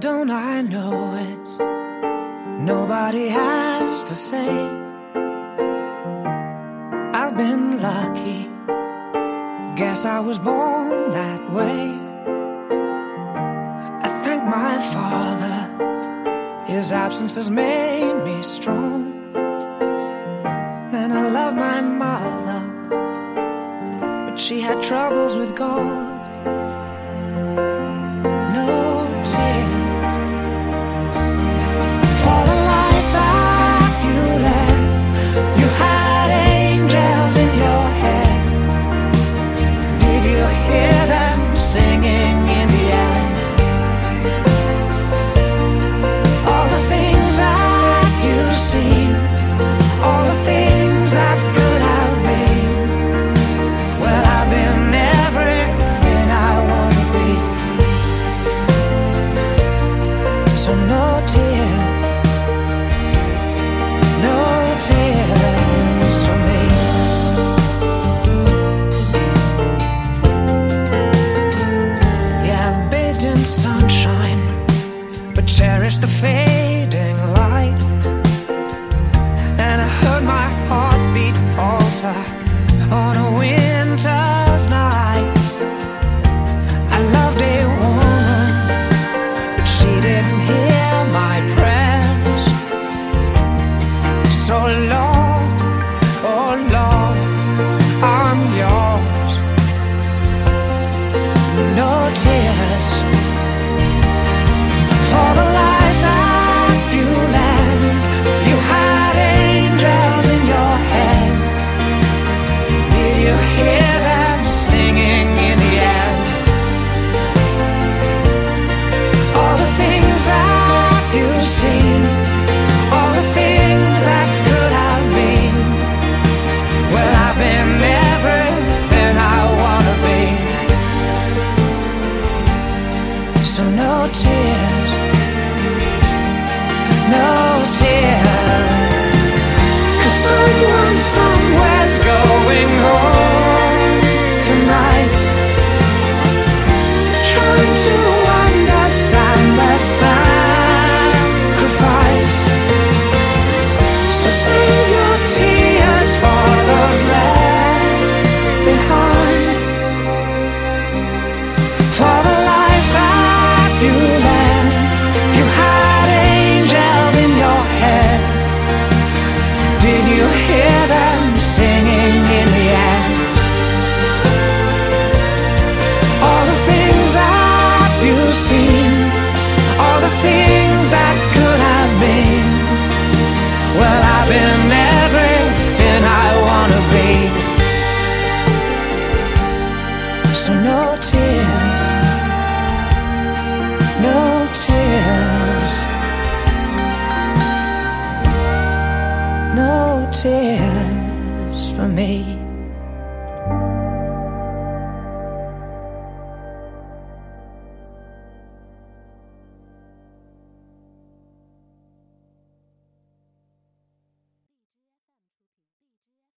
don't I know it? Nobody has to say. I've been lucky. Guess I was born that way. I thank my father. His absence has made me strong. And I love my mother. But she had troubles with God. so no tear, no tears for me. Yeah, I've bathed in sunshine, but cherish the. long to